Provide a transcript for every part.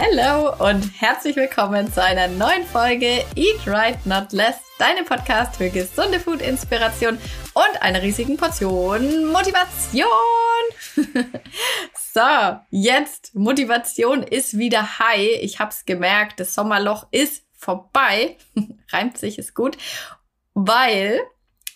Hello und herzlich willkommen zu einer neuen Folge Eat Right Not Less, deinem Podcast für gesunde Food-Inspiration und einer riesigen Portion Motivation. so, jetzt Motivation ist wieder high. Ich hab's gemerkt, das Sommerloch ist vorbei. Reimt sich, ist gut. Weil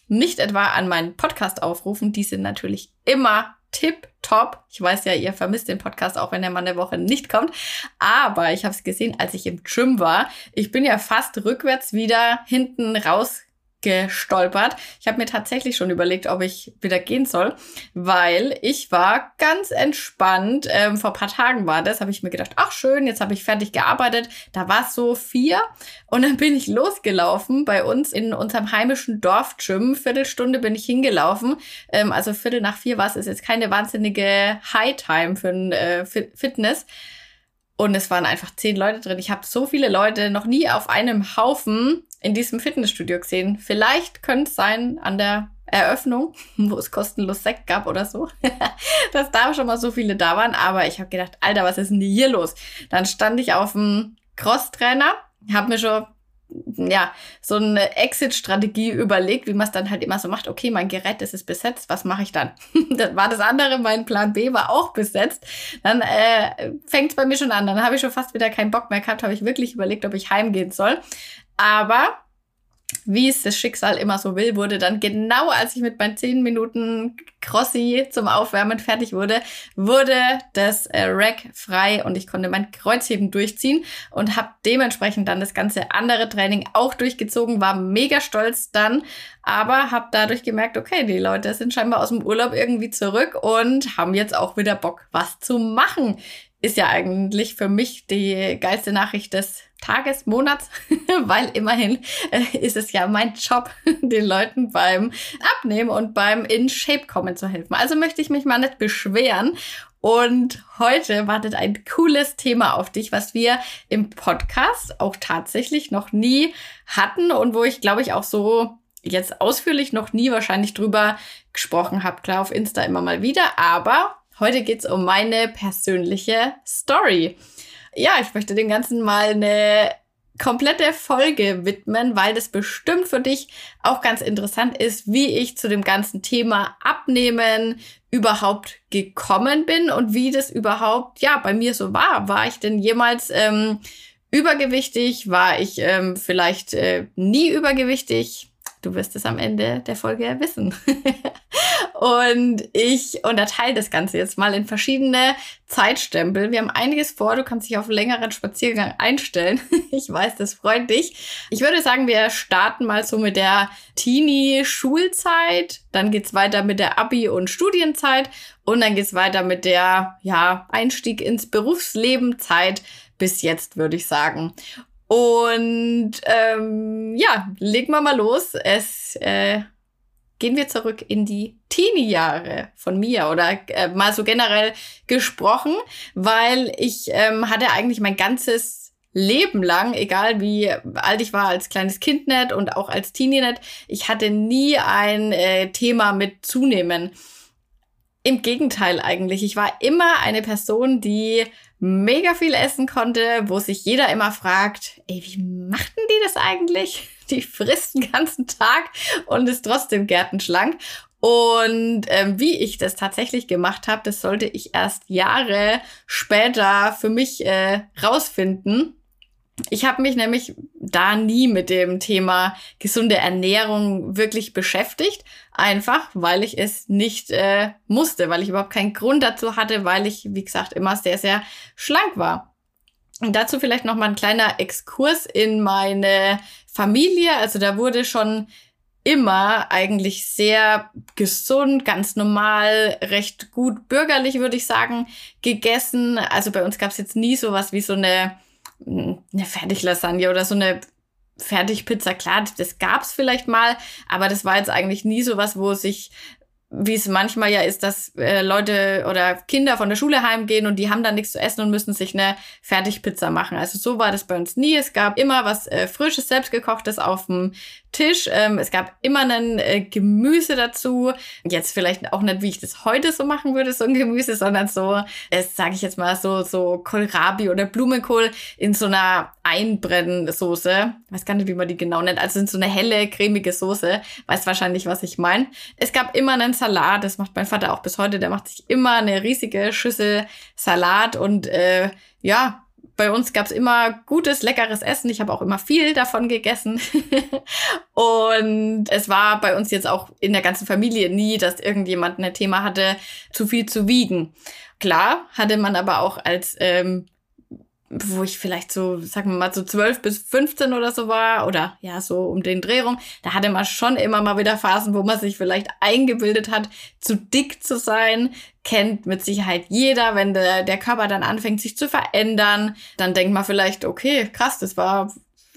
nicht etwa an meinen Podcast aufrufen, die sind natürlich immer tip top. Ich weiß ja, ihr vermisst den Podcast auch, wenn er mal eine Woche nicht kommt. Aber ich habe es gesehen, als ich im Gym war. Ich bin ja fast rückwärts wieder hinten raus gestolpert. Ich habe mir tatsächlich schon überlegt, ob ich wieder gehen soll, weil ich war ganz entspannt. Ähm, vor paar Tagen war das, habe ich mir gedacht, ach schön, jetzt habe ich fertig gearbeitet. Da war es so vier und dann bin ich losgelaufen bei uns in unserem heimischen Dorfgym. Viertelstunde bin ich hingelaufen. Ähm, also Viertel nach vier war es. Ist jetzt keine wahnsinnige High-Time für ein äh, Fitness. Und es waren einfach zehn Leute drin. Ich habe so viele Leute noch nie auf einem Haufen in diesem Fitnessstudio gesehen. Vielleicht könnte es sein an der Eröffnung, wo es kostenlos Sekt gab oder so, dass da schon mal so viele da waren. Aber ich habe gedacht, Alter, was ist denn hier los? Dann stand ich auf dem Crosstrainer, habe mir schon ja, so eine Exit-Strategie überlegt, wie man es dann halt immer so macht. Okay, mein Gerät ist besetzt, was mache ich dann? das war das andere, mein Plan B war auch besetzt. Dann äh, fängt es bei mir schon an. Dann habe ich schon fast wieder keinen Bock mehr gehabt, habe ich wirklich überlegt, ob ich heimgehen soll. Aber wie es das Schicksal immer so will, wurde dann genau als ich mit meinen 10 Minuten Crossi zum Aufwärmen fertig wurde, wurde das äh, Rack frei und ich konnte mein Kreuzheben durchziehen und habe dementsprechend dann das ganze andere Training auch durchgezogen, war mega stolz dann, aber habe dadurch gemerkt, okay, die Leute sind scheinbar aus dem Urlaub irgendwie zurück und haben jetzt auch wieder Bock, was zu machen. Ist ja eigentlich für mich die geilste Nachricht des Tages, Monats, weil immerhin äh, ist es ja mein Job, den Leuten beim Abnehmen und beim in Shape kommen zu helfen. Also möchte ich mich mal nicht beschweren. Und heute wartet ein cooles Thema auf dich, was wir im Podcast auch tatsächlich noch nie hatten und wo ich glaube ich auch so jetzt ausführlich noch nie wahrscheinlich drüber gesprochen habe. Klar, auf Insta immer mal wieder, aber heute geht's um meine persönliche Story ja, ich möchte dem Ganzen mal eine komplette Folge widmen, weil das bestimmt für dich auch ganz interessant ist, wie ich zu dem ganzen Thema Abnehmen überhaupt gekommen bin und wie das überhaupt ja bei mir so war. War ich denn jemals ähm, übergewichtig? War ich ähm, vielleicht äh, nie übergewichtig? Du wirst es am Ende der Folge wissen. und ich unterteile das Ganze jetzt mal in verschiedene Zeitstempel. Wir haben einiges vor. Du kannst dich auf einen längeren Spaziergang einstellen. ich weiß, das freut dich. Ich würde sagen, wir starten mal so mit der Teenie-Schulzeit. Dann geht's weiter mit der Abi- und Studienzeit. Und dann geht's weiter mit der, ja, Einstieg ins Berufsleben Zeit bis jetzt, würde ich sagen. Und ähm, ja, legen wir mal los. Es äh, gehen wir zurück in die Teenie-Jahre von mir oder äh, mal so generell gesprochen, weil ich ähm, hatte eigentlich mein ganzes Leben lang, egal wie alt ich war als kleines Kind nicht und auch als Teenie nicht, ich hatte nie ein äh, Thema mit zunehmen. Im Gegenteil eigentlich. Ich war immer eine Person, die mega viel essen konnte, wo sich jeder immer fragt, ey, wie machten die das eigentlich? Die frisst den ganzen Tag und ist trotzdem gärtenschlank. Und ähm, wie ich das tatsächlich gemacht habe, das sollte ich erst Jahre später für mich äh, rausfinden. Ich habe mich nämlich da nie mit dem Thema gesunde Ernährung wirklich beschäftigt, einfach weil ich es nicht äh, musste, weil ich überhaupt keinen Grund dazu hatte, weil ich, wie gesagt, immer sehr, sehr schlank war. Und dazu vielleicht noch mal ein kleiner Exkurs in meine Familie. Also da wurde schon immer eigentlich sehr gesund, ganz normal, recht gut bürgerlich, würde ich sagen, gegessen. Also bei uns gab es jetzt nie sowas wie so eine eine Fertiglasagne oder so eine Fertigpizza, klar, das gab's vielleicht mal, aber das war jetzt eigentlich nie so was, wo sich wie es manchmal ja ist, dass äh, Leute oder Kinder von der Schule heimgehen und die haben dann nichts zu essen und müssen sich eine Fertigpizza machen. Also so war das bei uns nie. Es gab immer was äh, frisches, selbstgekochtes auf dem Tisch. Ähm, es gab immer ein äh, Gemüse dazu. Jetzt vielleicht auch nicht, wie ich das heute so machen würde, so ein Gemüse, sondern so, es sage ich jetzt mal so, so Kohlrabi oder Blumenkohl in so einer Einbrennsoße. Ich weiß gar nicht, wie man die genau nennt. Also in so eine helle, cremige Soße. Weißt wahrscheinlich, was ich meine. Es gab immer einen Salat. Das macht mein Vater auch bis heute. Der macht sich immer eine riesige Schüssel Salat und äh, ja, bei uns gab's immer gutes, leckeres Essen. Ich habe auch immer viel davon gegessen. und es war bei uns jetzt auch in der ganzen Familie nie, dass irgendjemand ein Thema hatte, zu viel zu wiegen. Klar hatte man aber auch als ähm, wo ich vielleicht so, sagen wir mal, so 12 bis 15 oder so war, oder ja, so um den Drehung, da hatte man schon immer mal wieder Phasen, wo man sich vielleicht eingebildet hat, zu dick zu sein. Kennt mit Sicherheit jeder, wenn der, der Körper dann anfängt, sich zu verändern, dann denkt man vielleicht, okay, krass, das war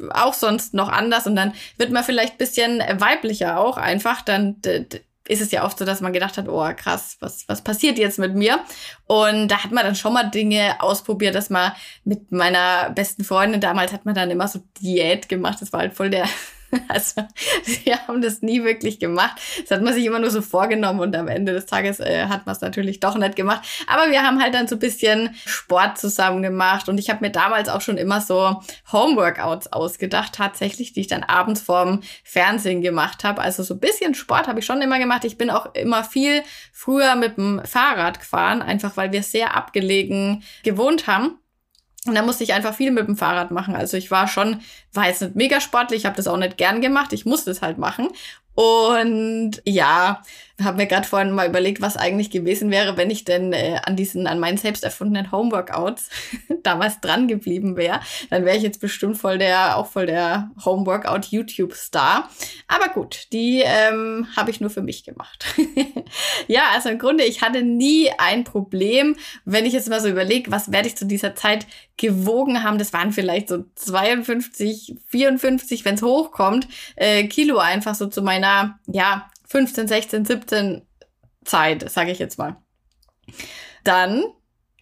auch sonst noch anders und dann wird man vielleicht bisschen weiblicher auch einfach, dann ist es ja oft so, dass man gedacht hat, oh krass, was, was passiert jetzt mit mir? Und da hat man dann schon mal Dinge ausprobiert, dass man mit meiner besten Freundin damals hat man dann immer so Diät gemacht. Das war halt voll der Also wir haben das nie wirklich gemacht. Das hat man sich immer nur so vorgenommen und am Ende des Tages äh, hat man es natürlich doch nicht gemacht. Aber wir haben halt dann so ein bisschen Sport zusammen gemacht und ich habe mir damals auch schon immer so Homeworkouts ausgedacht, tatsächlich, die ich dann abends vorm Fernsehen gemacht habe. Also so ein bisschen Sport habe ich schon immer gemacht. Ich bin auch immer viel früher mit dem Fahrrad gefahren, einfach weil wir sehr abgelegen gewohnt haben. Und da musste ich einfach viel mit dem Fahrrad machen. Also ich war schon, war jetzt nicht mega sportlich, ich habe das auch nicht gern gemacht, ich musste es halt machen. Und ja, habe mir gerade vorhin mal überlegt, was eigentlich gewesen wäre, wenn ich denn äh, an diesen, an meinen selbst erfundenen Homeworkouts damals dran geblieben wäre. Dann wäre ich jetzt bestimmt voll der, auch voll der Homeworkout YouTube-Star. Aber gut, die ähm, habe ich nur für mich gemacht. ja, also im Grunde, ich hatte nie ein Problem, wenn ich jetzt mal so überlege, was werde ich zu dieser Zeit gewogen haben. Das waren vielleicht so 52, 54, wenn es hochkommt, äh, Kilo einfach so zu meiner, ja, 15, 16, 17 Zeit, sage ich jetzt mal. Dann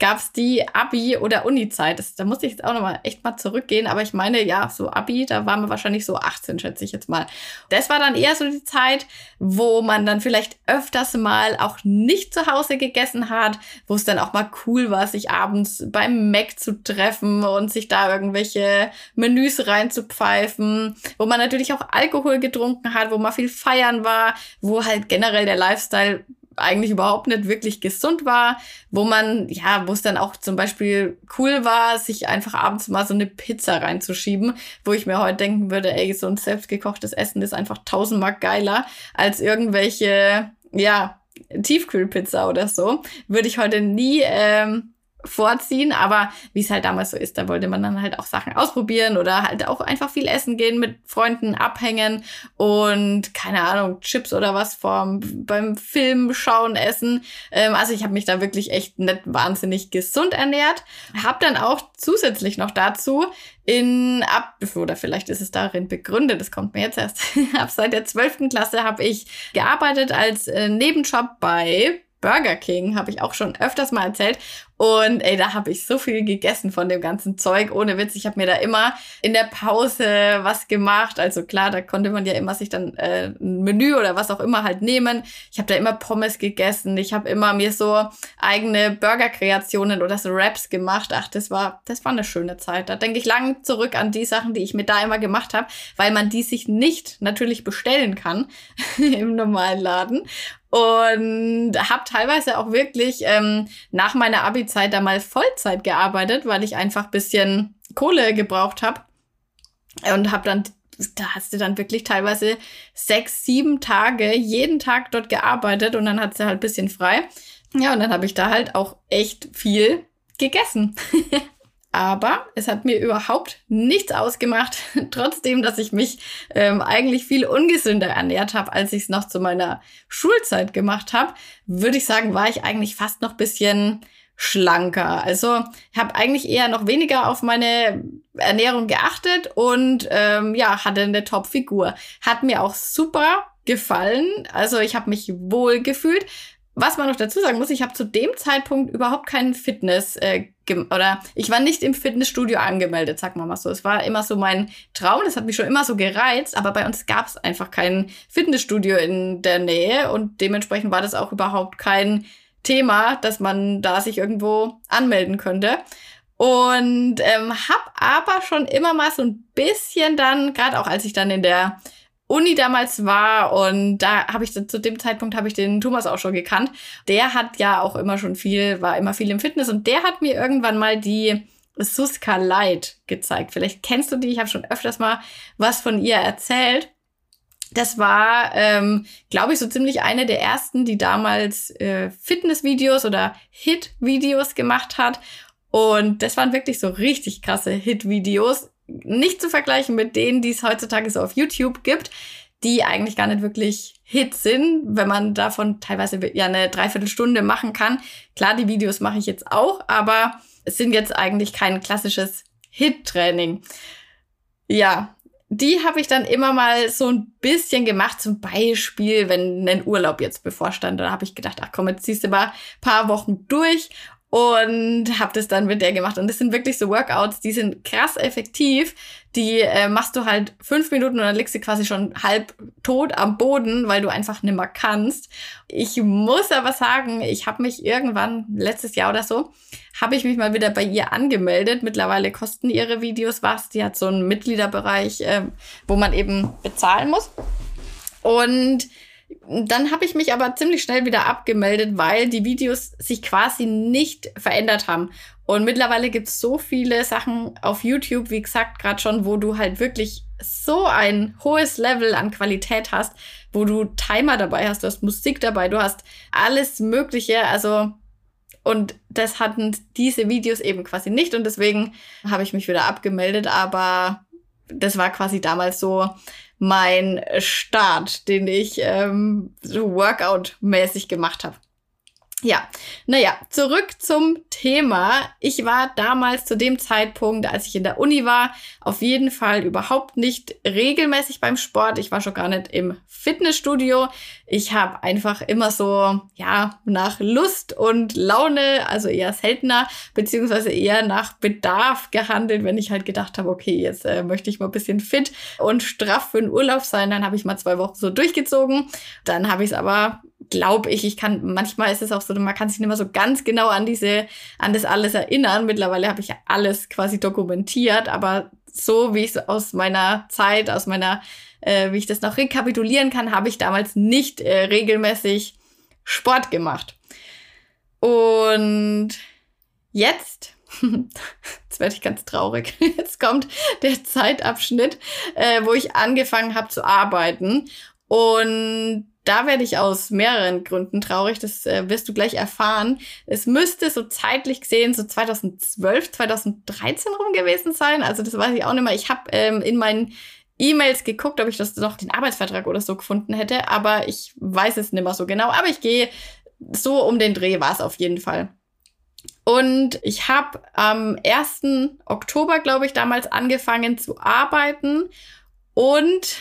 gab es die Abi- oder Uni-Zeit. Da musste ich jetzt auch nochmal echt mal zurückgehen. Aber ich meine, ja, so Abi, da waren wir wahrscheinlich so 18, schätze ich jetzt mal. Das war dann eher so die Zeit, wo man dann vielleicht öfters mal auch nicht zu Hause gegessen hat, wo es dann auch mal cool war, sich abends beim Mac zu treffen und sich da irgendwelche Menüs reinzupfeifen, wo man natürlich auch Alkohol getrunken hat, wo man viel feiern war, wo halt generell der Lifestyle eigentlich überhaupt nicht wirklich gesund war, wo man, ja, wo es dann auch zum Beispiel cool war, sich einfach abends mal so eine Pizza reinzuschieben, wo ich mir heute denken würde, ey, so ein selbstgekochtes Essen ist einfach tausendmal geiler als irgendwelche, ja, Tiefkühlpizza oder so. Würde ich heute nie ähm, vorziehen, aber wie es halt damals so ist, da wollte man dann halt auch Sachen ausprobieren oder halt auch einfach viel essen gehen, mit Freunden abhängen und keine Ahnung, Chips oder was vom beim Film schauen essen. Ähm, also ich habe mich da wirklich echt nicht wahnsinnig gesund ernährt. Hab dann auch zusätzlich noch dazu in ab oder vielleicht ist es darin begründet, das kommt mir jetzt erst. ab seit der zwölften Klasse habe ich gearbeitet als äh, Nebenjob bei Burger King, habe ich auch schon öfters mal erzählt. Und ey, da habe ich so viel gegessen von dem ganzen Zeug. Ohne Witz, ich habe mir da immer in der Pause was gemacht. Also klar, da konnte man ja immer sich dann äh, ein Menü oder was auch immer halt nehmen. Ich habe da immer Pommes gegessen. Ich habe immer mir so eigene Burger-Kreationen oder so Wraps gemacht. Ach, das war, das war eine schöne Zeit. Da denke ich lang zurück an die Sachen, die ich mir da immer gemacht habe, weil man die sich nicht natürlich bestellen kann im normalen Laden und habe teilweise auch wirklich ähm, nach meiner Abi-Zeit da mal Vollzeit gearbeitet, weil ich einfach bisschen Kohle gebraucht habe und habe dann da hast du dann wirklich teilweise sechs, sieben Tage jeden Tag dort gearbeitet und dann hat sie halt bisschen frei. Ja, und dann habe ich da halt auch echt viel gegessen. Aber es hat mir überhaupt nichts ausgemacht, trotzdem, dass ich mich ähm, eigentlich viel ungesünder ernährt habe, als ich es noch zu meiner Schulzeit gemacht habe, würde ich sagen, war ich eigentlich fast noch bisschen schlanker. Also ich habe eigentlich eher noch weniger auf meine Ernährung geachtet und ähm, ja, hatte eine Top-Figur. Hat mir auch super gefallen. Also ich habe mich wohl gefühlt. Was man noch dazu sagen muss, ich habe zu dem Zeitpunkt überhaupt keinen Fitness äh, oder ich war nicht im Fitnessstudio angemeldet, sag mal mal so. Es war immer so mein Traum, das hat mich schon immer so gereizt, aber bei uns gab es einfach kein Fitnessstudio in der Nähe und dementsprechend war das auch überhaupt kein Thema, dass man da sich irgendwo anmelden könnte. Und ähm, hab aber schon immer mal so ein bisschen dann, gerade auch als ich dann in der Uni damals war und da habe ich zu dem Zeitpunkt habe ich den Thomas auch schon gekannt. Der hat ja auch immer schon viel, war immer viel im Fitness und der hat mir irgendwann mal die Suska Light gezeigt. Vielleicht kennst du die, ich habe schon öfters mal was von ihr erzählt. Das war, ähm, glaube ich, so ziemlich eine der ersten, die damals äh, Fitnessvideos oder Hit-Videos gemacht hat. Und das waren wirklich so richtig krasse Hit-Videos nicht zu vergleichen mit denen, die es heutzutage so auf YouTube gibt, die eigentlich gar nicht wirklich Hits sind, wenn man davon teilweise ja eine Dreiviertelstunde machen kann. Klar, die Videos mache ich jetzt auch, aber es sind jetzt eigentlich kein klassisches Hit-Training. Ja, die habe ich dann immer mal so ein bisschen gemacht, zum Beispiel, wenn ein Urlaub jetzt bevorstand. Da habe ich gedacht, ach komm, jetzt ziehst du mal ein paar Wochen durch und habe das dann mit der gemacht. Und das sind wirklich so Workouts, die sind krass effektiv. Die äh, machst du halt fünf Minuten und dann liegst du quasi schon halb tot am Boden, weil du einfach nimmer kannst. Ich muss aber sagen, ich habe mich irgendwann letztes Jahr oder so, habe ich mich mal wieder bei ihr angemeldet. Mittlerweile kosten ihre Videos was. Die hat so einen Mitgliederbereich, äh, wo man eben bezahlen muss. Und dann habe ich mich aber ziemlich schnell wieder abgemeldet, weil die Videos sich quasi nicht verändert haben. Und mittlerweile gibt es so viele Sachen auf YouTube, wie gesagt, gerade schon, wo du halt wirklich so ein hohes Level an Qualität hast, wo du Timer dabei hast, du hast Musik dabei, du hast alles Mögliche. Also, und das hatten diese Videos eben quasi nicht. Und deswegen habe ich mich wieder abgemeldet. Aber das war quasi damals so mein Start, den ich ähm, so Workout-mäßig gemacht habe. Ja, naja, zurück zum Thema. Ich war damals zu dem Zeitpunkt, als ich in der Uni war, auf jeden Fall überhaupt nicht regelmäßig beim Sport. Ich war schon gar nicht im Fitnessstudio. Ich habe einfach immer so, ja, nach Lust und Laune, also eher seltener, beziehungsweise eher nach Bedarf gehandelt, wenn ich halt gedacht habe, okay, jetzt äh, möchte ich mal ein bisschen fit und straff für den Urlaub sein. Dann habe ich mal zwei Wochen so durchgezogen. Dann habe ich es aber glaube ich, ich kann, manchmal ist es auch so, man kann sich nicht mehr so ganz genau an diese, an das alles erinnern. Mittlerweile habe ich ja alles quasi dokumentiert, aber so wie ich es aus meiner Zeit, aus meiner, äh, wie ich das noch rekapitulieren kann, habe ich damals nicht äh, regelmäßig Sport gemacht. Und jetzt, jetzt werde ich ganz traurig, jetzt kommt der Zeitabschnitt, äh, wo ich angefangen habe zu arbeiten. Und da werde ich aus mehreren Gründen traurig, das äh, wirst du gleich erfahren. Es müsste so zeitlich gesehen so 2012, 2013 rum gewesen sein. Also das weiß ich auch nicht mehr. Ich habe ähm, in meinen E-Mails geguckt, ob ich das noch den Arbeitsvertrag oder so gefunden hätte, aber ich weiß es nicht mehr so genau. Aber ich gehe so um den Dreh war es auf jeden Fall. Und ich habe am 1. Oktober, glaube ich, damals angefangen zu arbeiten. Und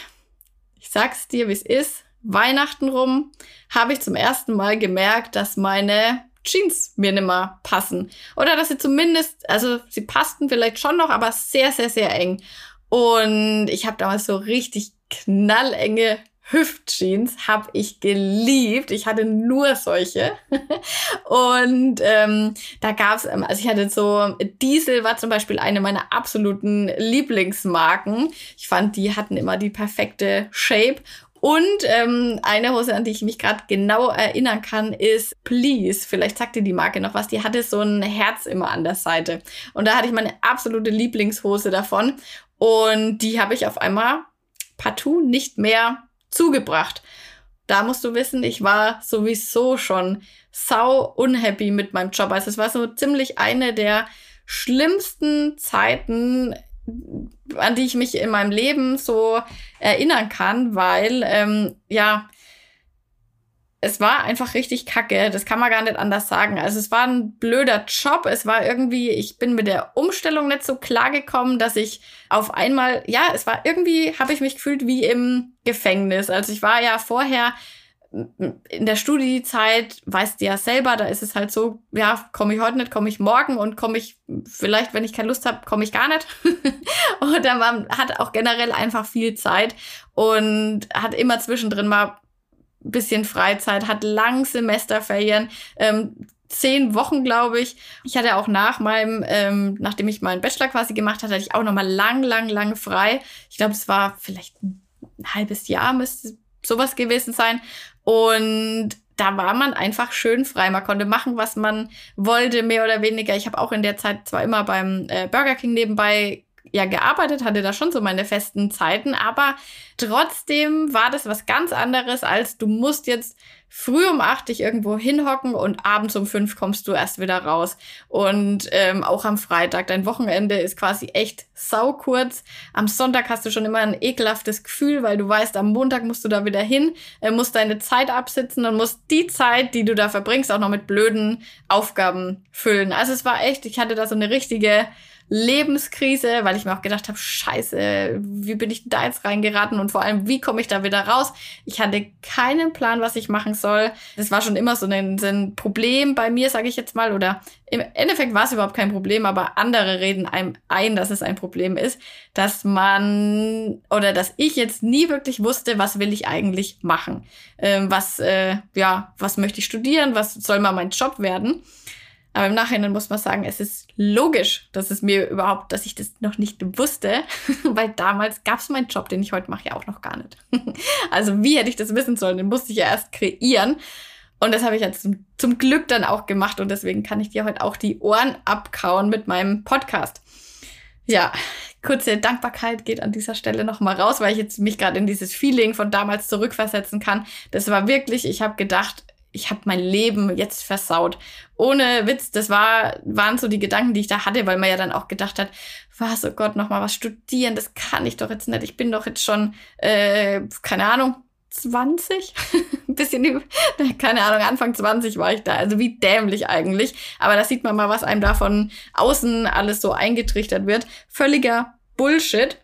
ich sag's dir, wie es ist Weihnachten rum habe ich zum ersten Mal gemerkt, dass meine Jeans mir nicht mehr passen. Oder dass sie zumindest, also sie passten vielleicht schon noch, aber sehr, sehr, sehr eng. Und ich habe damals so richtig knallenge Hüftjeans habe ich geliebt. Ich hatte nur solche. und ähm, da gab's, ähm, also ich hatte so, Diesel war zum Beispiel eine meiner absoluten Lieblingsmarken. Ich fand, die hatten immer die perfekte Shape. Und ähm, eine Hose, an die ich mich gerade genau erinnern kann, ist Please. Vielleicht sagt dir die Marke noch was. Die hatte so ein Herz immer an der Seite. Und da hatte ich meine absolute Lieblingshose davon. Und die habe ich auf einmal partout nicht mehr zugebracht. Da musst du wissen, ich war sowieso schon sau unhappy mit meinem Job. Also es war so ziemlich eine der schlimmsten Zeiten an die ich mich in meinem Leben so erinnern kann, weil ähm, ja, es war einfach richtig kacke. Das kann man gar nicht anders sagen. Also es war ein blöder Job. Es war irgendwie, ich bin mit der Umstellung nicht so klar gekommen, dass ich auf einmal, ja, es war irgendwie, habe ich mich gefühlt wie im Gefängnis. Also ich war ja vorher in der Studiezeit weißt du ja selber, da ist es halt so, ja, komme ich heute nicht, komme ich morgen und komme ich vielleicht, wenn ich keine Lust habe, komme ich gar nicht. Oder man hat auch generell einfach viel Zeit und hat immer zwischendrin mal ein bisschen Freizeit, hat lang Semesterferien, ähm, zehn Wochen, glaube ich. Ich hatte auch nach meinem, ähm, nachdem ich meinen Bachelor quasi gemacht hatte, hatte ich auch noch mal lang, lang, lang frei. Ich glaube, es war vielleicht ein halbes Jahr, müsste sowas gewesen sein. Und da war man einfach schön frei. Man konnte machen, was man wollte, mehr oder weniger. Ich habe auch in der Zeit zwar immer beim äh, Burger King nebenbei ja gearbeitet, hatte da schon so meine festen Zeiten, aber trotzdem war das was ganz anderes, als du musst jetzt früh um acht dich irgendwo hinhocken und abends um fünf kommst du erst wieder raus. Und ähm, auch am Freitag, dein Wochenende ist quasi echt sau kurz. Am Sonntag hast du schon immer ein ekelhaftes Gefühl, weil du weißt, am Montag musst du da wieder hin, äh, musst deine Zeit absitzen und musst die Zeit, die du da verbringst, auch noch mit blöden Aufgaben füllen. Also es war echt, ich hatte da so eine richtige Lebenskrise, weil ich mir auch gedacht habe, scheiße, wie bin ich da jetzt reingeraten und vor allem, wie komme ich da wieder raus? Ich hatte keinen Plan, was ich machen soll. Das war schon immer so ein, so ein Problem bei mir, sage ich jetzt mal, oder im Endeffekt war es überhaupt kein Problem, aber andere reden einem ein, dass es ein Problem ist, dass man oder dass ich jetzt nie wirklich wusste, was will ich eigentlich machen, ähm, was äh, ja, was möchte ich studieren, was soll mal mein Job werden? Aber im Nachhinein muss man sagen, es ist logisch, dass es mir überhaupt, dass ich das noch nicht wusste, weil damals gab es meinen Job, den ich heute mache, ja auch noch gar nicht. also wie hätte ich das wissen sollen? Den musste ich ja erst kreieren. Und das habe ich jetzt zum, zum Glück dann auch gemacht und deswegen kann ich dir heute auch die Ohren abkauen mit meinem Podcast. Ja, kurze Dankbarkeit geht an dieser Stelle nochmal raus, weil ich jetzt mich gerade in dieses Feeling von damals zurückversetzen kann. Das war wirklich, ich habe gedacht, ich habe mein Leben jetzt versaut. Ohne Witz, das war, waren so die Gedanken, die ich da hatte, weil man ja dann auch gedacht hat, was, oh Gott, noch mal was studieren, das kann ich doch jetzt nicht. Ich bin doch jetzt schon, äh, keine Ahnung, 20? Ein bisschen, keine Ahnung, Anfang 20 war ich da. Also wie dämlich eigentlich. Aber da sieht man mal, was einem da von außen alles so eingetrichtert wird. Völliger Bullshit.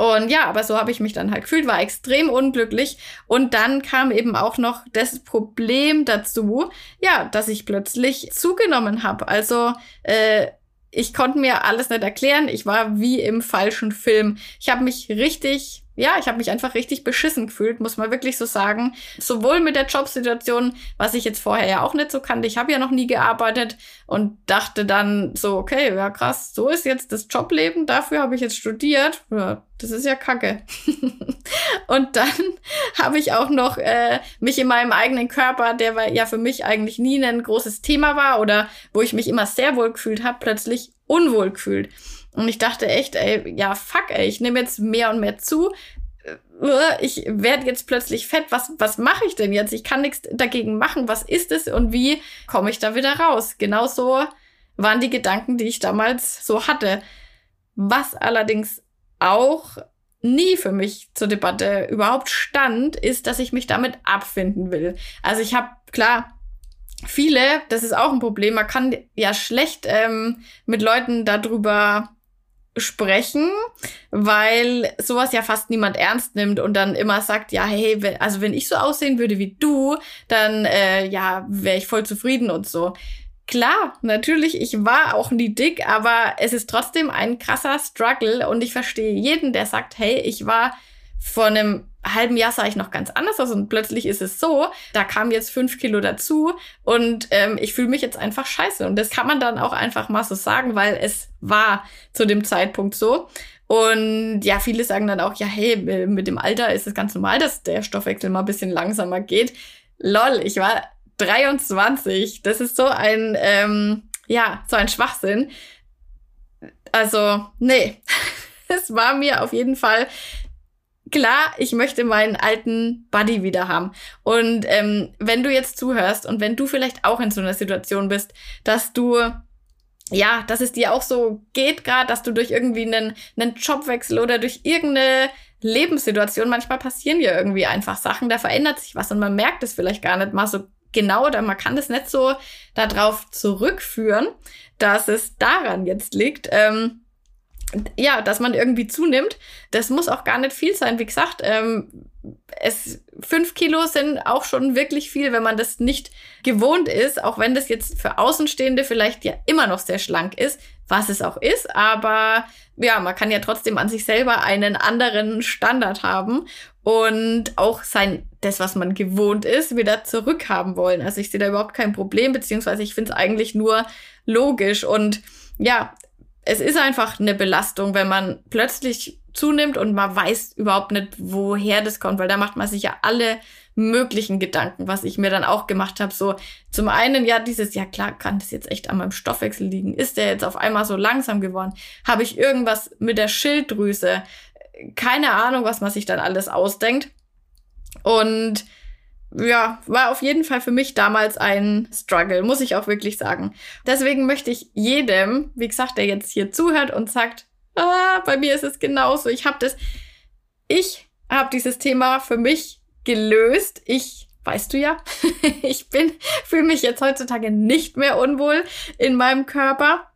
Und ja, aber so habe ich mich dann halt gefühlt, war extrem unglücklich. Und dann kam eben auch noch das Problem dazu, ja, dass ich plötzlich zugenommen habe. Also äh, ich konnte mir alles nicht erklären. Ich war wie im falschen Film. Ich habe mich richtig ja, ich habe mich einfach richtig beschissen gefühlt, muss man wirklich so sagen. Sowohl mit der Jobsituation, was ich jetzt vorher ja auch nicht so kannte. Ich habe ja noch nie gearbeitet und dachte dann so, okay, ja krass, so ist jetzt das Jobleben, dafür habe ich jetzt studiert. Ja, das ist ja kacke. und dann habe ich auch noch äh, mich in meinem eigenen Körper, der war ja für mich eigentlich nie ein großes Thema war oder wo ich mich immer sehr wohl gefühlt habe, plötzlich unwohl gefühlt. Und ich dachte echt, ey, ja, fuck, ey, ich nehme jetzt mehr und mehr zu. Äh, ich werde jetzt plötzlich fett. Was, was mache ich denn jetzt? Ich kann nichts dagegen machen. Was ist es und wie komme ich da wieder raus? Genauso waren die Gedanken, die ich damals so hatte. Was allerdings auch nie für mich zur Debatte überhaupt stand, ist, dass ich mich damit abfinden will. Also ich habe klar viele, das ist auch ein Problem. Man kann ja schlecht ähm, mit Leuten darüber sprechen, weil sowas ja fast niemand ernst nimmt und dann immer sagt, ja, hey, also wenn ich so aussehen würde wie du, dann äh, ja, wäre ich voll zufrieden und so. Klar, natürlich, ich war auch nie dick, aber es ist trotzdem ein krasser Struggle und ich verstehe jeden, der sagt, hey, ich war vor einem halben Jahr sah ich noch ganz anders aus und plötzlich ist es so, da kam jetzt fünf Kilo dazu und ähm, ich fühle mich jetzt einfach scheiße. Und das kann man dann auch einfach mal so sagen, weil es war zu dem Zeitpunkt so. Und ja, viele sagen dann auch, ja, hey, mit dem Alter ist es ganz normal, dass der Stoffwechsel mal ein bisschen langsamer geht. Lol, ich war 23. Das ist so ein, ähm, ja, so ein Schwachsinn. Also, nee. es war mir auf jeden Fall klar, ich möchte meinen alten Buddy wieder haben. Und ähm, wenn du jetzt zuhörst und wenn du vielleicht auch in so einer Situation bist, dass du ja, dass es dir auch so geht gerade, dass du durch irgendwie einen, einen Jobwechsel oder durch irgendeine Lebenssituation, manchmal passieren ja irgendwie einfach Sachen, da verändert sich was und man merkt es vielleicht gar nicht mal so genau oder man kann das nicht so darauf zurückführen, dass es daran jetzt liegt. Ähm, ja, dass man irgendwie zunimmt. Das muss auch gar nicht viel sein. Wie gesagt, ähm, es fünf Kilo sind auch schon wirklich viel, wenn man das nicht gewohnt ist, auch wenn das jetzt für Außenstehende vielleicht ja immer noch sehr schlank ist, was es auch ist, aber ja, man kann ja trotzdem an sich selber einen anderen Standard haben und auch sein, das, was man gewohnt ist, wieder zurückhaben wollen. Also ich sehe da überhaupt kein Problem, beziehungsweise ich finde es eigentlich nur logisch und ja, es ist einfach eine Belastung, wenn man plötzlich zunimmt und man weiß überhaupt nicht, woher das kommt, weil da macht man sich ja alle möglichen Gedanken, was ich mir dann auch gemacht habe. So zum einen ja dieses, ja klar, kann das jetzt echt an meinem Stoffwechsel liegen? Ist der jetzt auf einmal so langsam geworden? Habe ich irgendwas mit der Schilddrüse? Keine Ahnung, was man sich dann alles ausdenkt. Und ja, war auf jeden Fall für mich damals ein Struggle, muss ich auch wirklich sagen. Deswegen möchte ich jedem, wie gesagt, der jetzt hier zuhört und sagt, ah, bei mir ist es genauso. Ich habe das, ich habe dieses Thema für mich gelöst. Ich, weißt du ja, ich bin, fühle mich jetzt heutzutage nicht mehr unwohl in meinem Körper.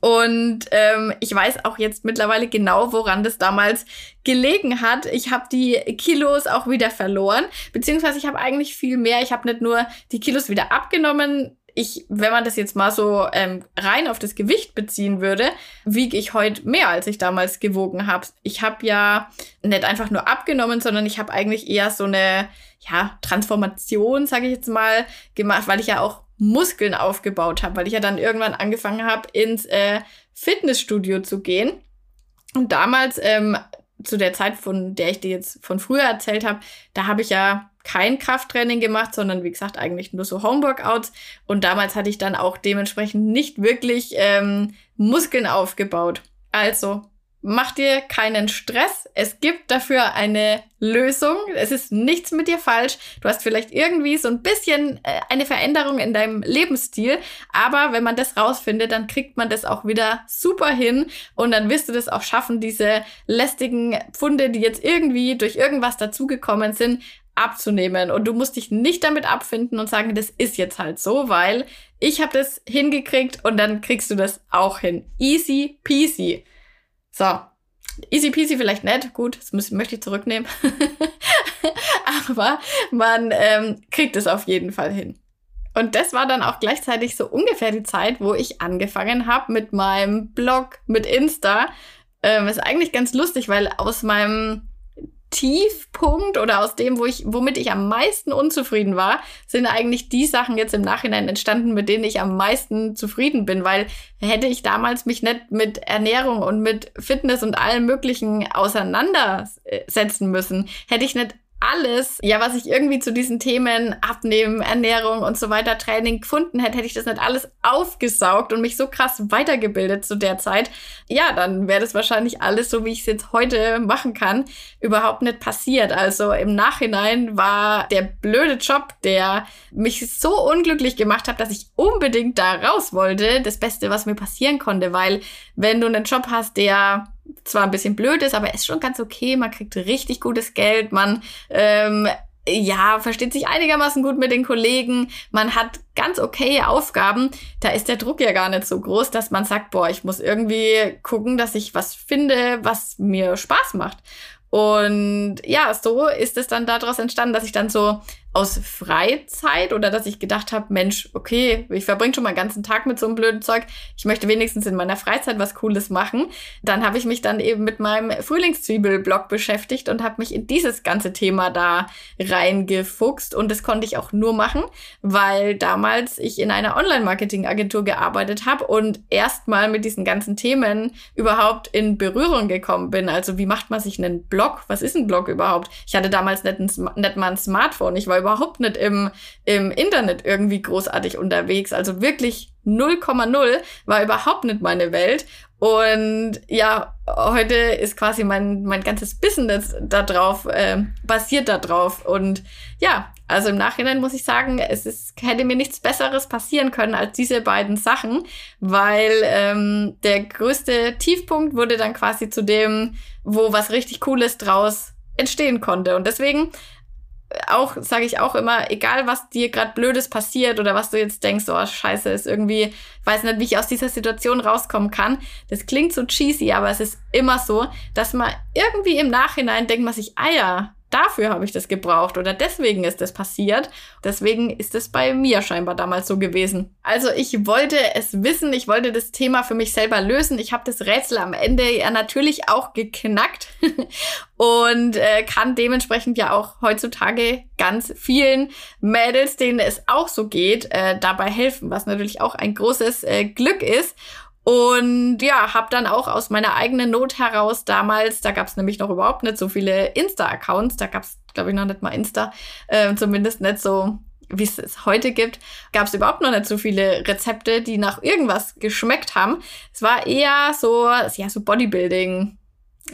Und ähm, ich weiß auch jetzt mittlerweile genau, woran das damals gelegen hat. Ich habe die Kilos auch wieder verloren, beziehungsweise ich habe eigentlich viel mehr. Ich habe nicht nur die Kilos wieder abgenommen, ich, wenn man das jetzt mal so ähm, rein auf das Gewicht beziehen würde, wiege ich heute mehr, als ich damals gewogen habe. Ich habe ja nicht einfach nur abgenommen, sondern ich habe eigentlich eher so eine ja, Transformation, sage ich jetzt mal, gemacht, weil ich ja auch Muskeln aufgebaut habe, weil ich ja dann irgendwann angefangen habe, ins äh, Fitnessstudio zu gehen. Und damals, ähm, zu der Zeit, von der ich dir jetzt von früher erzählt habe, da habe ich ja kein Krafttraining gemacht, sondern wie gesagt eigentlich nur so Homeworkouts. Und damals hatte ich dann auch dementsprechend nicht wirklich ähm, Muskeln aufgebaut. Also mach dir keinen Stress. Es gibt dafür eine Lösung. Es ist nichts mit dir falsch. Du hast vielleicht irgendwie so ein bisschen äh, eine Veränderung in deinem Lebensstil. Aber wenn man das rausfindet, dann kriegt man das auch wieder super hin. Und dann wirst du das auch schaffen, diese lästigen Pfunde, die jetzt irgendwie durch irgendwas dazugekommen sind, abzunehmen. Und du musst dich nicht damit abfinden und sagen, das ist jetzt halt so, weil ich habe das hingekriegt und dann kriegst du das auch hin. Easy peasy. So. Easy peasy vielleicht nicht, gut, das muss, möchte ich zurücknehmen. Aber man ähm, kriegt es auf jeden Fall hin. Und das war dann auch gleichzeitig so ungefähr die Zeit, wo ich angefangen habe mit meinem Blog, mit Insta. Ähm, ist eigentlich ganz lustig, weil aus meinem Tiefpunkt oder aus dem, wo ich, womit ich am meisten unzufrieden war, sind eigentlich die Sachen jetzt im Nachhinein entstanden, mit denen ich am meisten zufrieden bin, weil hätte ich damals mich nicht mit Ernährung und mit Fitness und allem Möglichen auseinandersetzen müssen, hätte ich nicht alles, ja, was ich irgendwie zu diesen Themen Abnehmen, Ernährung und so weiter, Training gefunden hätte, hätte ich das nicht alles aufgesaugt und mich so krass weitergebildet zu der Zeit, ja, dann wäre das wahrscheinlich alles, so wie ich es jetzt heute machen kann, überhaupt nicht passiert. Also im Nachhinein war der blöde Job, der mich so unglücklich gemacht hat, dass ich unbedingt da raus wollte, das Beste, was mir passieren konnte, weil wenn du einen Job hast, der zwar ein bisschen blöd ist, aber ist schon ganz okay. Man kriegt richtig gutes Geld, man ähm, ja, versteht sich einigermaßen gut mit den Kollegen, man hat ganz okay Aufgaben, da ist der Druck ja gar nicht so groß, dass man sagt, boah, ich muss irgendwie gucken, dass ich was finde, was mir Spaß macht. Und ja, so ist es dann daraus entstanden, dass ich dann so aus Freizeit oder dass ich gedacht habe, Mensch, okay, ich verbringe schon mal den ganzen Tag mit so einem blöden Zeug. Ich möchte wenigstens in meiner Freizeit was Cooles machen. Dann habe ich mich dann eben mit meinem Frühlingszwiebel-Blog beschäftigt und habe mich in dieses ganze Thema da reingefuchst. Und das konnte ich auch nur machen, weil damals ich in einer Online-Marketing-Agentur gearbeitet habe und erstmal mit diesen ganzen Themen überhaupt in Berührung gekommen bin. Also wie macht man sich einen Blog? Was ist ein Blog überhaupt? Ich hatte damals nicht, ein, nicht mal ein Smartphone. Ich war überhaupt nicht im, im Internet irgendwie großartig unterwegs. Also wirklich 0,0 war überhaupt nicht meine Welt. Und ja, heute ist quasi mein, mein ganzes Business da drauf, äh, basiert da. Und ja, also im Nachhinein muss ich sagen, es ist, hätte mir nichts Besseres passieren können als diese beiden Sachen, weil ähm, der größte Tiefpunkt wurde dann quasi zu dem, wo was richtig Cooles draus entstehen konnte. Und deswegen auch, sage ich auch immer, egal was dir gerade Blödes passiert oder was du jetzt denkst, oh scheiße, ist irgendwie, weiß nicht, wie ich aus dieser Situation rauskommen kann. Das klingt so cheesy, aber es ist immer so, dass man irgendwie im Nachhinein denkt man sich, ah ja, dafür habe ich das gebraucht oder deswegen ist das passiert. Deswegen ist es bei mir scheinbar damals so gewesen. Also ich wollte es wissen, ich wollte das Thema für mich selber lösen. Ich habe das Rätsel am Ende ja natürlich auch geknackt und äh, kann dementsprechend ja auch heutzutage ganz vielen Mädels, denen es auch so geht, äh, dabei helfen, was natürlich auch ein großes äh, Glück ist. Und ja, habe dann auch aus meiner eigenen Not heraus damals, da gab es nämlich noch überhaupt nicht so viele Insta-Accounts, da gab es, glaube ich, noch nicht mal Insta, äh, zumindest nicht so, wie es es heute gibt, gab es überhaupt noch nicht so viele Rezepte, die nach irgendwas geschmeckt haben. Es war eher so, ja, so Bodybuilding.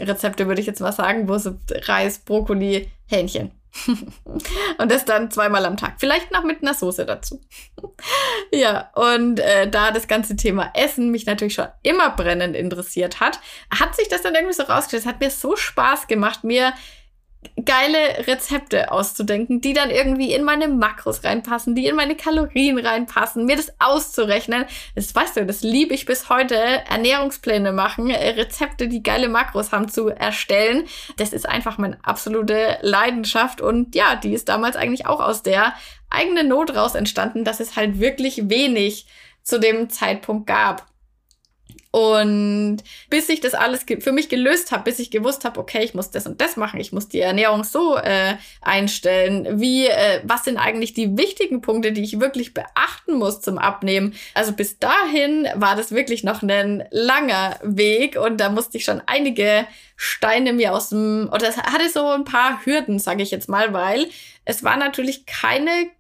Rezepte würde ich jetzt mal sagen, wo so Reis, Brokkoli, Hähnchen. und das dann zweimal am Tag. Vielleicht noch mit einer Soße dazu. ja, und äh, da das ganze Thema Essen mich natürlich schon immer brennend interessiert hat, hat sich das dann irgendwie so rausgestellt. Es hat mir so Spaß gemacht, mir geile Rezepte auszudenken, die dann irgendwie in meine Makros reinpassen, die in meine Kalorien reinpassen, mir das auszurechnen. Das weißt du, das liebe ich bis heute. Ernährungspläne machen, äh, Rezepte, die geile Makros haben, zu erstellen. Das ist einfach meine absolute Leidenschaft und ja, die ist damals eigentlich auch aus der eigenen Not raus entstanden, dass es halt wirklich wenig zu dem Zeitpunkt gab. Und bis ich das alles für mich gelöst habe, bis ich gewusst habe, okay, ich muss das und das machen, ich muss die Ernährung so äh, einstellen, wie, äh, was sind eigentlich die wichtigen Punkte, die ich wirklich beachten muss zum Abnehmen. Also bis dahin war das wirklich noch ein langer Weg und da musste ich schon einige Steine mir aus dem, oder es hatte so ein paar Hürden, sage ich jetzt mal, weil es war natürlich keine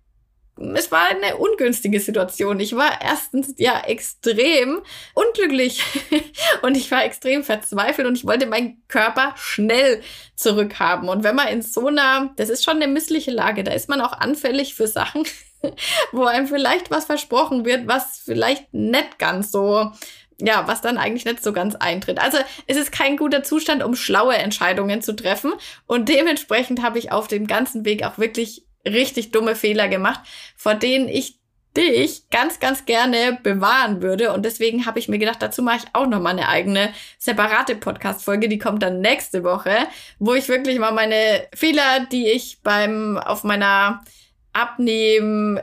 es war eine ungünstige Situation. Ich war erstens ja extrem unglücklich und ich war extrem verzweifelt und ich wollte meinen Körper schnell zurückhaben. Und wenn man in so einer, das ist schon eine missliche Lage, da ist man auch anfällig für Sachen, wo einem vielleicht was versprochen wird, was vielleicht nicht ganz so ja, was dann eigentlich nicht so ganz eintritt. Also es ist kein guter Zustand, um schlaue Entscheidungen zu treffen. Und dementsprechend habe ich auf dem ganzen Weg auch wirklich richtig dumme Fehler gemacht, vor denen ich dich ganz, ganz gerne bewahren würde. Und deswegen habe ich mir gedacht, dazu mache ich auch noch mal eine eigene separate Podcast-Folge. Die kommt dann nächste Woche, wo ich wirklich mal meine Fehler, die ich beim, auf meiner Abnehmen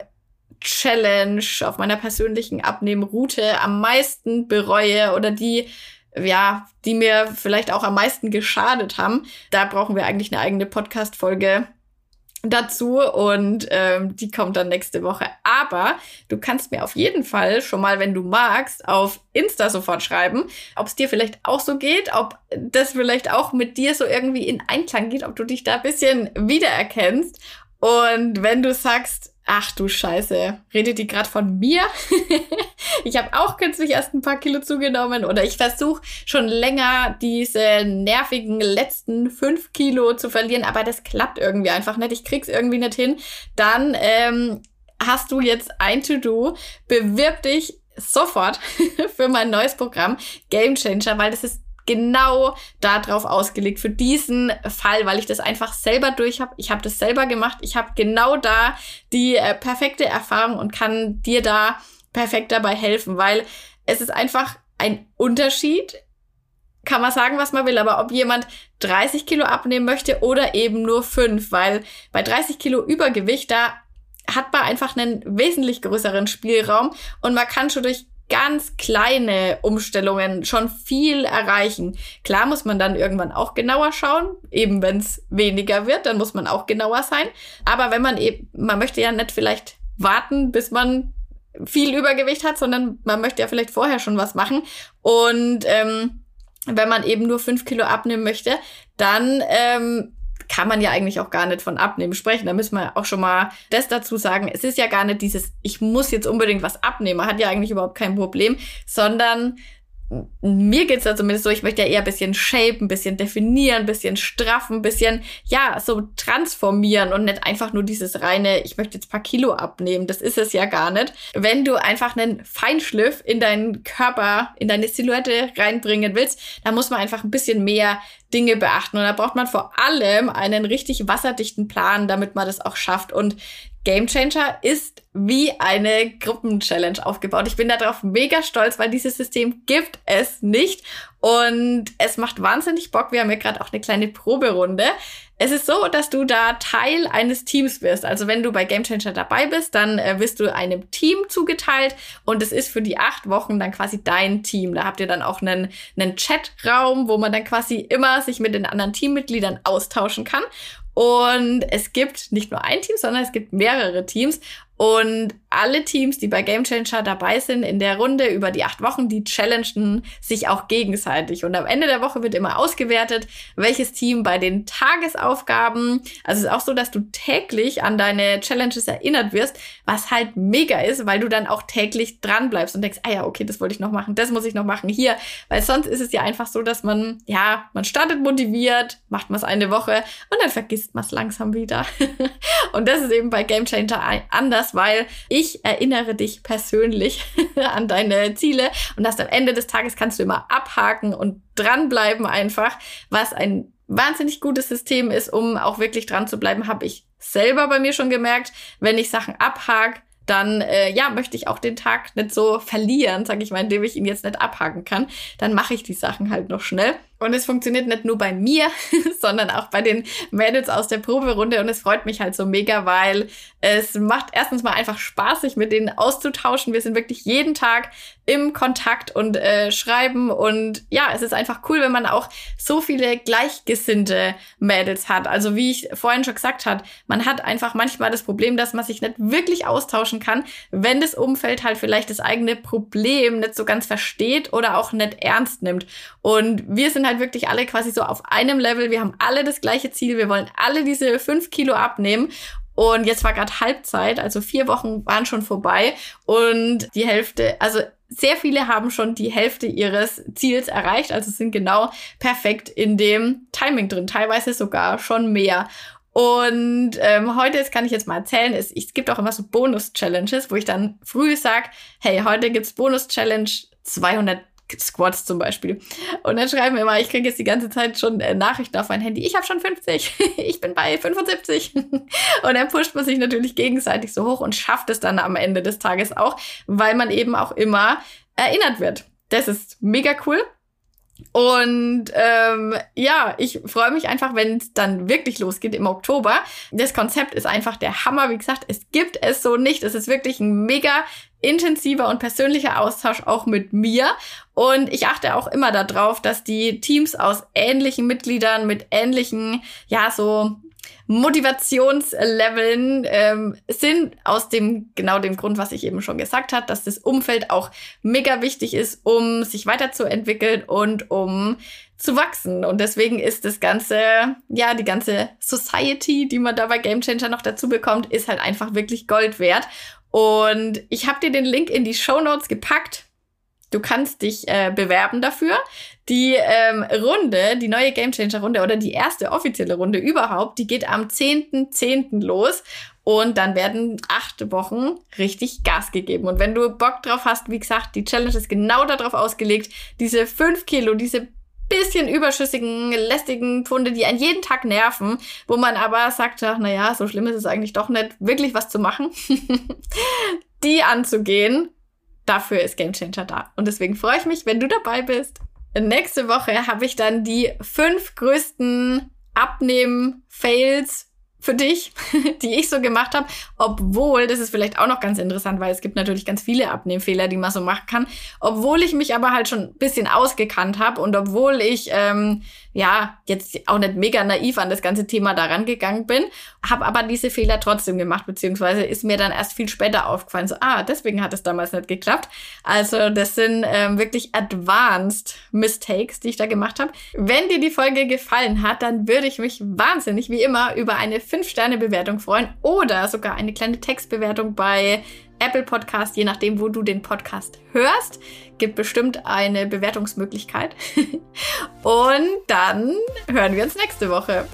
Challenge, auf meiner persönlichen Abnehmroute am meisten bereue oder die ja, die mir vielleicht auch am meisten geschadet haben. Da brauchen wir eigentlich eine eigene Podcast-Folge dazu und ähm, die kommt dann nächste Woche. Aber du kannst mir auf jeden Fall schon mal, wenn du magst, auf Insta sofort schreiben, ob es dir vielleicht auch so geht, ob das vielleicht auch mit dir so irgendwie in Einklang geht, ob du dich da ein bisschen wiedererkennst. Und wenn du sagst, Ach du Scheiße, redet die gerade von mir? ich habe auch kürzlich erst ein paar Kilo zugenommen oder ich versuche schon länger diese nervigen letzten fünf Kilo zu verlieren, aber das klappt irgendwie einfach nicht. Ich krieg's irgendwie nicht hin. Dann ähm, hast du jetzt ein To-Do. Bewirb dich sofort für mein neues Programm Game Changer, weil das ist genau darauf ausgelegt für diesen Fall, weil ich das einfach selber durch habe. Ich habe das selber gemacht. Ich habe genau da die äh, perfekte Erfahrung und kann dir da perfekt dabei helfen, weil es ist einfach ein Unterschied. Kann man sagen, was man will, aber ob jemand 30 Kilo abnehmen möchte oder eben nur 5, weil bei 30 Kilo Übergewicht, da hat man einfach einen wesentlich größeren Spielraum und man kann schon durch ganz kleine Umstellungen schon viel erreichen. Klar muss man dann irgendwann auch genauer schauen, eben wenn es weniger wird, dann muss man auch genauer sein. Aber wenn man eben, man möchte ja nicht vielleicht warten, bis man viel Übergewicht hat, sondern man möchte ja vielleicht vorher schon was machen. Und ähm, wenn man eben nur fünf Kilo abnehmen möchte, dann ähm, kann man ja eigentlich auch gar nicht von abnehmen sprechen. Da müssen wir auch schon mal das dazu sagen. Es ist ja gar nicht dieses, ich muss jetzt unbedingt was abnehmen, hat ja eigentlich überhaupt kein Problem, sondern mir geht's da zumindest so, ich möchte ja eher ein bisschen shape, ein bisschen definieren, ein bisschen straffen, ein bisschen, ja, so transformieren und nicht einfach nur dieses reine, ich möchte jetzt paar Kilo abnehmen. Das ist es ja gar nicht. Wenn du einfach einen Feinschliff in deinen Körper, in deine Silhouette reinbringen willst, dann muss man einfach ein bisschen mehr Dinge beachten. Und da braucht man vor allem einen richtig wasserdichten Plan, damit man das auch schafft. Und Game Changer ist wie eine Gruppenchallenge aufgebaut. Ich bin darauf mega stolz, weil dieses System gibt es nicht und es macht wahnsinnig Bock. Wir haben ja gerade auch eine kleine Proberunde. Es ist so, dass du da Teil eines Teams wirst. Also wenn du bei Game Changer dabei bist, dann äh, wirst du einem Team zugeteilt und es ist für die acht Wochen dann quasi dein Team. Da habt ihr dann auch einen, einen Chatraum, wo man dann quasi immer sich mit den anderen Teammitgliedern austauschen kann. Und es gibt nicht nur ein Team, sondern es gibt mehrere Teams. Und alle Teams, die bei Game Changer dabei sind in der Runde über die acht Wochen, die challengen sich auch gegenseitig. Und am Ende der Woche wird immer ausgewertet, welches Team bei den Tagesaufgaben, also es ist auch so, dass du täglich an deine Challenges erinnert wirst, was halt mega ist, weil du dann auch täglich dran bleibst und denkst, ah ja, okay, das wollte ich noch machen, das muss ich noch machen hier. Weil sonst ist es ja einfach so, dass man, ja, man startet motiviert, macht man es eine Woche und dann vergisst man es langsam wieder. und das ist eben bei Game Changer anders weil ich erinnere dich persönlich an deine Ziele und hast am Ende des Tages kannst du immer abhaken und dranbleiben einfach, was ein wahnsinnig gutes System ist, um auch wirklich dran zu bleiben, habe ich selber bei mir schon gemerkt, wenn ich Sachen abhake, dann äh, ja möchte ich auch den Tag nicht so verlieren, sage ich mal, indem ich ihn jetzt nicht abhaken kann. Dann mache ich die Sachen halt noch schnell. Und es funktioniert nicht nur bei mir, sondern auch bei den Mädels aus der Proberunde. Und es freut mich halt so mega, weil es macht erstens mal einfach Spaß, sich mit denen auszutauschen. Wir sind wirklich jeden Tag im Kontakt und äh, schreiben. Und ja, es ist einfach cool, wenn man auch so viele gleichgesinnte Mädels hat. Also wie ich vorhin schon gesagt habe, man hat einfach manchmal das Problem, dass man sich nicht wirklich austauschen kann, wenn das Umfeld halt vielleicht das eigene Problem nicht so ganz versteht oder auch nicht ernst nimmt. Und wir sind halt wirklich alle quasi so auf einem Level. Wir haben alle das gleiche Ziel. Wir wollen alle diese fünf Kilo abnehmen. Und jetzt war gerade Halbzeit, also vier Wochen waren schon vorbei und die Hälfte, also sehr viele haben schon die Hälfte ihres Ziels erreicht, also sind genau perfekt in dem Timing drin, teilweise sogar schon mehr. Und ähm, heute, das kann ich jetzt mal erzählen, ist, es gibt auch immer so Bonus-Challenges, wo ich dann früh sag, hey, heute gibt's Bonus-Challenge 200 Squats zum Beispiel. Und dann schreiben wir immer, ich kriege jetzt die ganze Zeit schon äh, Nachrichten auf mein Handy, ich habe schon 50, ich bin bei 75. und dann pusht man sich natürlich gegenseitig so hoch und schafft es dann am Ende des Tages auch, weil man eben auch immer erinnert wird. Das ist mega cool. Und ähm, ja, ich freue mich einfach, wenn es dann wirklich losgeht im Oktober. Das Konzept ist einfach der Hammer. Wie gesagt, es gibt es so nicht. Es ist wirklich ein mega intensiver und persönlicher Austausch auch mit mir. Und ich achte auch immer darauf, dass die Teams aus ähnlichen Mitgliedern mit ähnlichen, ja, so Motivationsleveln ähm, sind aus dem genau dem Grund, was ich eben schon gesagt habe, dass das Umfeld auch mega wichtig ist, um sich weiterzuentwickeln und um zu wachsen. Und deswegen ist das ganze, ja, die ganze Society, die man da bei Game Changer noch dazu bekommt, ist halt einfach wirklich Gold wert. Und ich habe dir den Link in die Show Notes gepackt. Du kannst dich äh, bewerben dafür. Die ähm, Runde, die neue Game Changer Runde oder die erste offizielle Runde überhaupt, die geht am 10.10. .10. los. Und dann werden acht Wochen richtig Gas gegeben. Und wenn du Bock drauf hast, wie gesagt, die Challenge ist genau darauf ausgelegt, diese fünf Kilo, diese bisschen überschüssigen, lästigen Pfunde, die einen jeden Tag nerven, wo man aber sagt, ach, naja, so schlimm ist es eigentlich doch nicht, wirklich was zu machen, die anzugehen. Dafür ist Game Changer da. Und deswegen freue ich mich, wenn du dabei bist. Nächste Woche habe ich dann die fünf größten Abnehmen-Fails für dich, die ich so gemacht habe, obwohl, das ist vielleicht auch noch ganz interessant, weil es gibt natürlich ganz viele Abnehmfehler, die man so machen kann, obwohl ich mich aber halt schon ein bisschen ausgekannt habe und obwohl ich ähm, ja, jetzt auch nicht mega naiv an das ganze Thema daran gegangen bin, habe aber diese Fehler trotzdem gemacht, beziehungsweise ist mir dann erst viel später aufgefallen, so, ah, deswegen hat es damals nicht geklappt. Also das sind ähm, wirklich advanced Mistakes, die ich da gemacht habe. Wenn dir die Folge gefallen hat, dann würde ich mich wahnsinnig, wie immer, über eine 5-Sterne-Bewertung freuen oder sogar eine kleine Textbewertung bei Apple Podcast, je nachdem, wo du den Podcast hörst, gibt bestimmt eine Bewertungsmöglichkeit. Und dann hören wir uns nächste Woche.